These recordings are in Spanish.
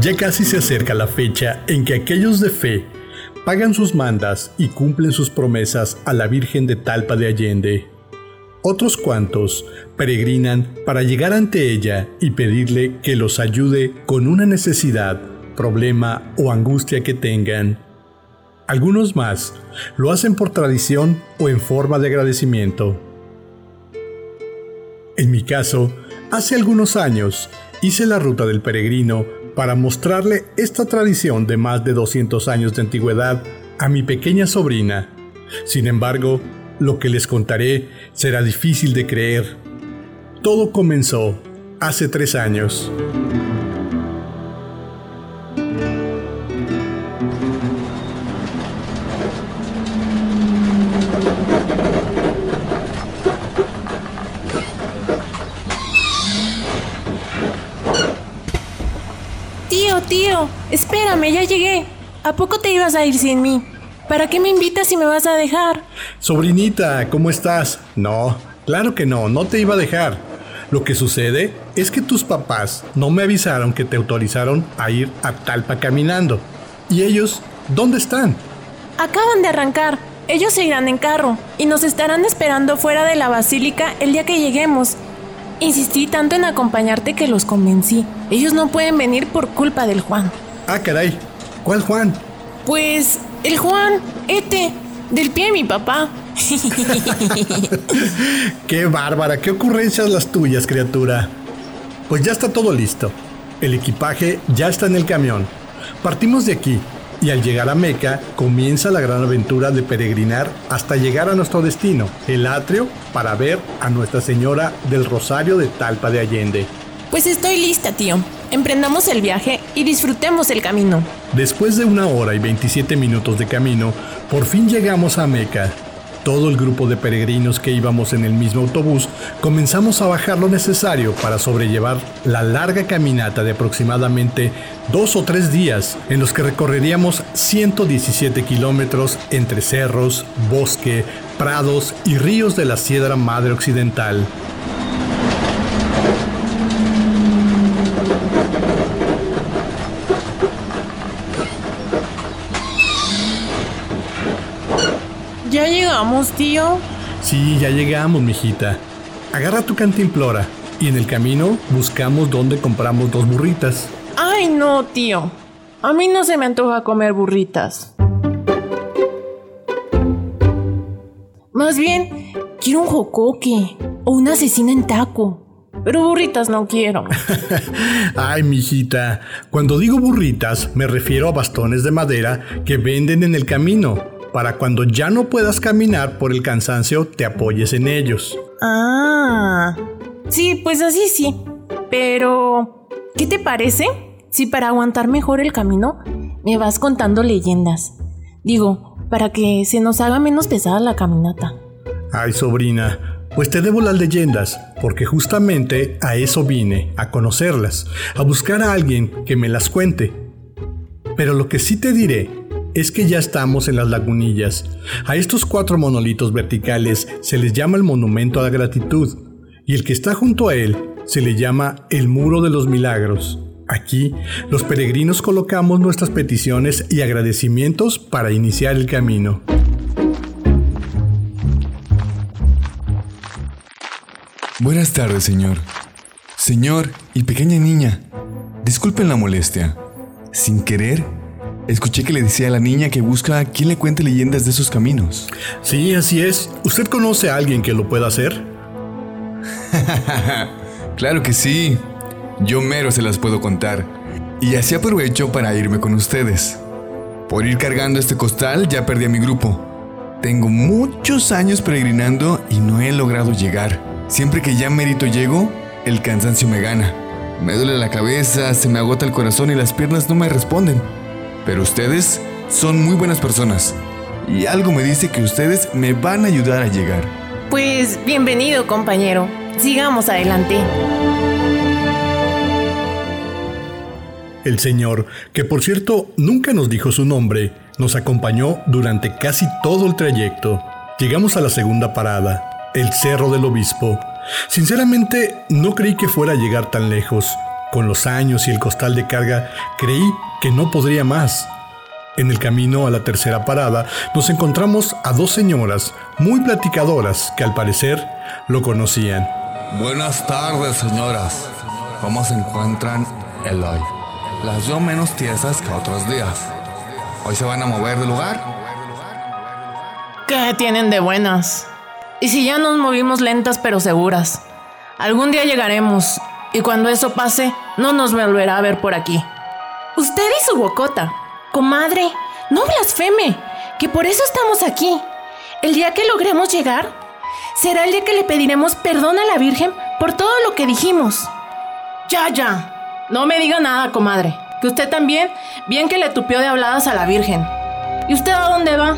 Ya casi se acerca la fecha en que aquellos de fe pagan sus mandas y cumplen sus promesas a la Virgen de Talpa de Allende. Otros cuantos peregrinan para llegar ante ella y pedirle que los ayude con una necesidad, problema o angustia que tengan. Algunos más lo hacen por tradición o en forma de agradecimiento. En mi caso, hace algunos años hice la ruta del peregrino para mostrarle esta tradición de más de 200 años de antigüedad a mi pequeña sobrina. Sin embargo, lo que les contaré será difícil de creer. Todo comenzó hace tres años. Espérame, ya llegué. ¿A poco te ibas a ir sin mí? ¿Para qué me invitas si me vas a dejar? Sobrinita, ¿cómo estás? No, claro que no, no te iba a dejar. Lo que sucede es que tus papás no me avisaron que te autorizaron a ir a Talpa caminando. ¿Y ellos dónde están? Acaban de arrancar. Ellos se irán en carro y nos estarán esperando fuera de la basílica el día que lleguemos. Insistí tanto en acompañarte que los convencí. Ellos no pueden venir por culpa del Juan. Ah, caray. ¿Cuál Juan? Pues el Juan, este, del pie de mi papá. qué bárbara, qué ocurrencias las tuyas, criatura. Pues ya está todo listo. El equipaje ya está en el camión. Partimos de aquí y al llegar a Meca comienza la gran aventura de peregrinar hasta llegar a nuestro destino, el atrio, para ver a Nuestra Señora del Rosario de Talpa de Allende. Pues estoy lista, tío. Emprendamos el viaje y disfrutemos el camino. Después de una hora y 27 minutos de camino, por fin llegamos a Meca, todo el grupo de peregrinos que íbamos en el mismo autobús comenzamos a bajar lo necesario para sobrellevar la larga caminata de aproximadamente dos o tres días en los que recorreríamos 117 kilómetros entre cerros, bosque, prados y ríos de la Sierra Madre Occidental. ¿Ya llegamos, tío? Sí, ya llegamos, mijita. Agarra tu cantimplora y en el camino buscamos dónde compramos dos burritas. Ay, no, tío. A mí no se me antoja comer burritas. Más bien, quiero un jocoque o una asesina en taco. Pero burritas no quiero. Ay, mijita, cuando digo burritas me refiero a bastones de madera que venden en el camino para cuando ya no puedas caminar por el cansancio te apoyes en ellos. Ah, sí, pues así sí. Pero, ¿qué te parece si para aguantar mejor el camino me vas contando leyendas? Digo, para que se nos haga menos pesada la caminata. Ay, sobrina, pues te debo las leyendas, porque justamente a eso vine, a conocerlas, a buscar a alguien que me las cuente. Pero lo que sí te diré es que ya estamos en las lagunillas. A estos cuatro monolitos verticales se les llama el monumento a la gratitud y el que está junto a él se le llama el muro de los milagros. Aquí, los peregrinos colocamos nuestras peticiones y agradecimientos para iniciar el camino. Buenas tardes, señor. Señor y pequeña niña, disculpen la molestia. Sin querer, Escuché que le decía a la niña que busca a quien le cuente leyendas de esos caminos. Sí, así es. ¿Usted conoce a alguien que lo pueda hacer? claro que sí. Yo mero se las puedo contar. Y así aprovecho para irme con ustedes. Por ir cargando este costal ya perdí a mi grupo. Tengo muchos años peregrinando y no he logrado llegar. Siempre que ya mérito llego, el cansancio me gana. Me duele la cabeza, se me agota el corazón y las piernas no me responden. Pero ustedes son muy buenas personas. Y algo me dice que ustedes me van a ayudar a llegar. Pues bienvenido, compañero. Sigamos adelante. El señor, que por cierto nunca nos dijo su nombre, nos acompañó durante casi todo el trayecto. Llegamos a la segunda parada, el Cerro del Obispo. Sinceramente, no creí que fuera a llegar tan lejos. Con los años y el costal de carga, creí que no podría más. En el camino a la tercera parada, nos encontramos a dos señoras muy platicadoras que al parecer lo conocían. Buenas tardes, señoras. ¿Cómo se encuentran el hoy? Las veo menos tiesas que otros días. ¿Hoy se van a mover de lugar? ¿Qué tienen de buenas? Y si ya nos movimos lentas pero seguras. Algún día llegaremos y cuando eso pase, no nos volverá a ver por aquí. Usted y su bocota. Comadre, no blasfeme, que por eso estamos aquí. El día que logremos llegar, será el día que le pediremos perdón a la Virgen por todo lo que dijimos. Ya, ya. No me diga nada, comadre. Que usted también, bien que le tupió de habladas a la Virgen. ¿Y usted a dónde va?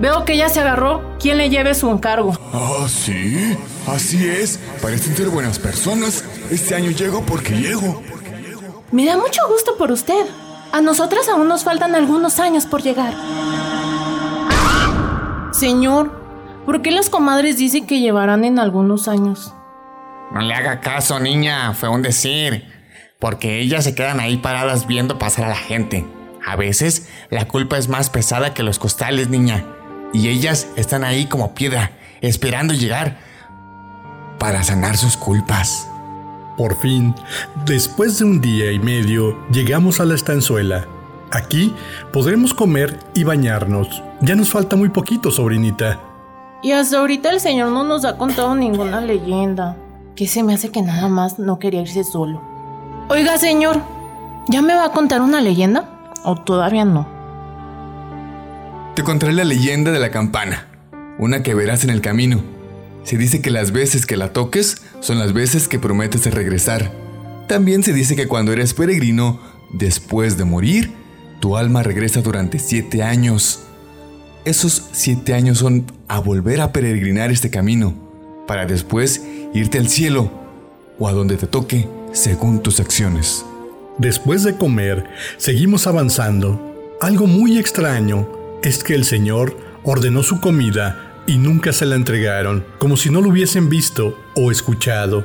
Veo que ya se agarró quien le lleve su encargo. Ah, sí. Así es. Parecen ser buenas personas. Este año llego porque llego. Me da mucho gusto por usted. A nosotras aún nos faltan algunos años por llegar. Señor, ¿por qué las comadres dicen que llevarán en algunos años? No le haga caso, niña, fue un decir. Porque ellas se quedan ahí paradas viendo pasar a la gente. A veces la culpa es más pesada que los costales, niña. Y ellas están ahí como piedra, esperando llegar para sanar sus culpas. Por fin, después de un día y medio, llegamos a la estanzuela. Aquí podremos comer y bañarnos. Ya nos falta muy poquito, sobrinita. Y hasta ahorita el señor no nos ha contado ninguna leyenda. Que se me hace que nada más no quería irse solo. Oiga, señor, ¿ya me va a contar una leyenda? ¿O todavía no? Te contaré la leyenda de la campana, una que verás en el camino. Se dice que las veces que la toques son las veces que prometes regresar. También se dice que cuando eres peregrino, después de morir, tu alma regresa durante siete años. Esos siete años son a volver a peregrinar este camino, para después irte al cielo o a donde te toque según tus acciones. Después de comer, seguimos avanzando. Algo muy extraño es que el Señor ordenó su comida y nunca se la entregaron, como si no lo hubiesen visto o escuchado.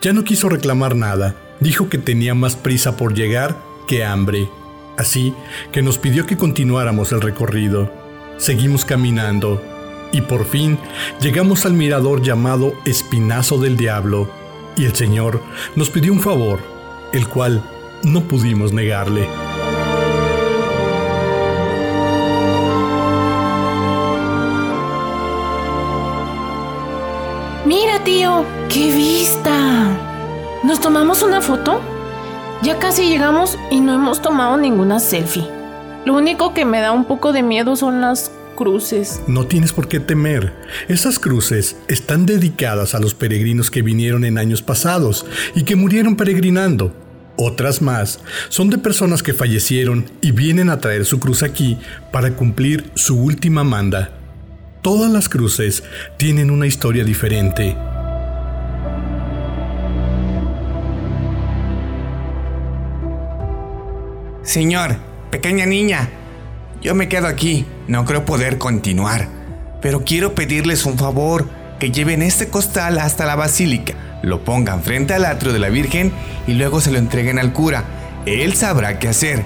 Ya no quiso reclamar nada, dijo que tenía más prisa por llegar que hambre. Así que nos pidió que continuáramos el recorrido. Seguimos caminando y por fin llegamos al mirador llamado Espinazo del Diablo y el Señor nos pidió un favor, el cual no pudimos negarle. Mira, tío, qué vista. ¿Nos tomamos una foto? Ya casi llegamos y no hemos tomado ninguna selfie. Lo único que me da un poco de miedo son las cruces. No tienes por qué temer. Esas cruces están dedicadas a los peregrinos que vinieron en años pasados y que murieron peregrinando. Otras más son de personas que fallecieron y vienen a traer su cruz aquí para cumplir su última manda. Todas las cruces tienen una historia diferente. Señor, pequeña niña, yo me quedo aquí, no creo poder continuar, pero quiero pedirles un favor, que lleven este costal hasta la basílica, lo pongan frente al atrio de la Virgen y luego se lo entreguen al cura. Él sabrá qué hacer.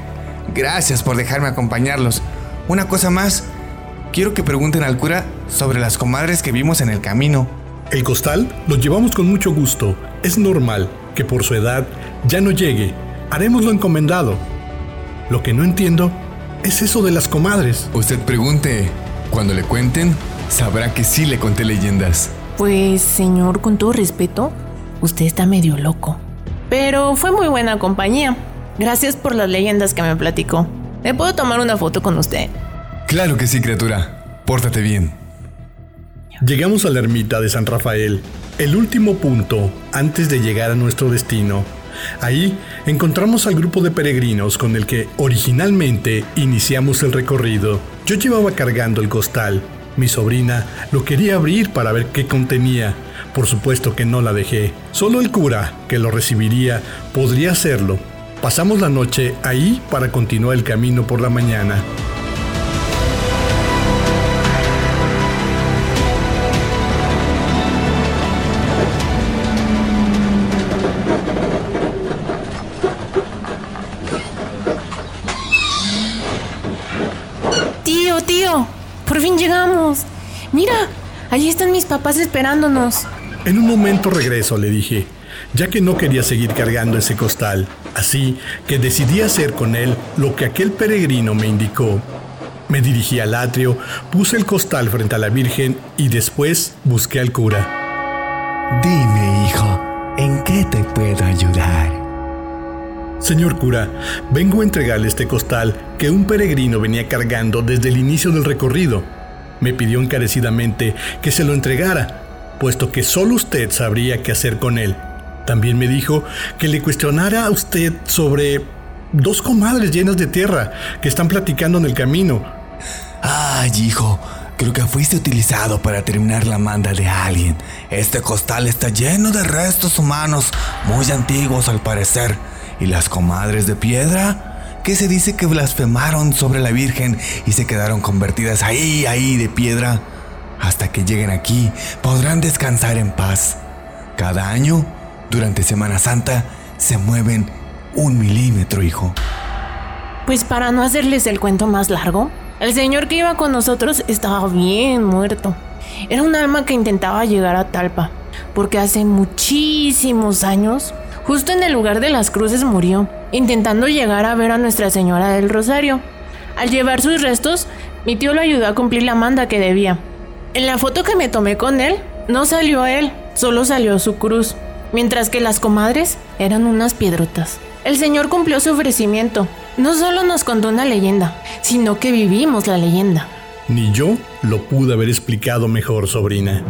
Gracias por dejarme acompañarlos. Una cosa más, quiero que pregunten al cura sobre las comadres que vimos en el camino. El costal lo llevamos con mucho gusto. Es normal que por su edad ya no llegue. Haremos lo encomendado. Lo que no entiendo es eso de las comadres. Usted pregunte. Cuando le cuenten, sabrá que sí le conté leyendas. Pues, señor, con todo respeto, usted está medio loco. Pero fue muy buena compañía. Gracias por las leyendas que me platicó. ¿Me puedo tomar una foto con usted? Claro que sí, criatura. Pórtate bien. Llegamos a la ermita de San Rafael, el último punto antes de llegar a nuestro destino. Ahí encontramos al grupo de peregrinos con el que originalmente iniciamos el recorrido. Yo llevaba cargando el costal. Mi sobrina lo quería abrir para ver qué contenía. Por supuesto que no la dejé. Solo el cura, que lo recibiría, podría hacerlo. Pasamos la noche ahí para continuar el camino por la mañana. Mis papás esperándonos. En un momento regreso, le dije, ya que no quería seguir cargando ese costal. Así que decidí hacer con él lo que aquel peregrino me indicó. Me dirigí al atrio, puse el costal frente a la Virgen y después busqué al cura. Dime, hijo, ¿en qué te puedo ayudar? Señor cura, vengo a entregarle este costal que un peregrino venía cargando desde el inicio del recorrido. Me pidió encarecidamente que se lo entregara, puesto que solo usted sabría qué hacer con él. También me dijo que le cuestionara a usted sobre dos comadres llenas de tierra que están platicando en el camino. Ay, hijo, creo que fuiste utilizado para terminar la manda de alguien. Este costal está lleno de restos humanos, muy antiguos al parecer. ¿Y las comadres de piedra? ¿Qué se dice que blasfemaron sobre la Virgen y se quedaron convertidas ahí, ahí de piedra? Hasta que lleguen aquí, podrán descansar en paz. Cada año, durante Semana Santa, se mueven un milímetro, hijo. Pues para no hacerles el cuento más largo, el señor que iba con nosotros estaba bien muerto. Era un alma que intentaba llegar a Talpa, porque hace muchísimos años Justo en el lugar de las cruces murió, intentando llegar a ver a Nuestra Señora del Rosario. Al llevar sus restos, mi tío lo ayudó a cumplir la manda que debía. En la foto que me tomé con él, no salió él, solo salió su cruz, mientras que las comadres eran unas piedrotas. El Señor cumplió su ofrecimiento. No solo nos contó una leyenda, sino que vivimos la leyenda. Ni yo lo pude haber explicado mejor, sobrina.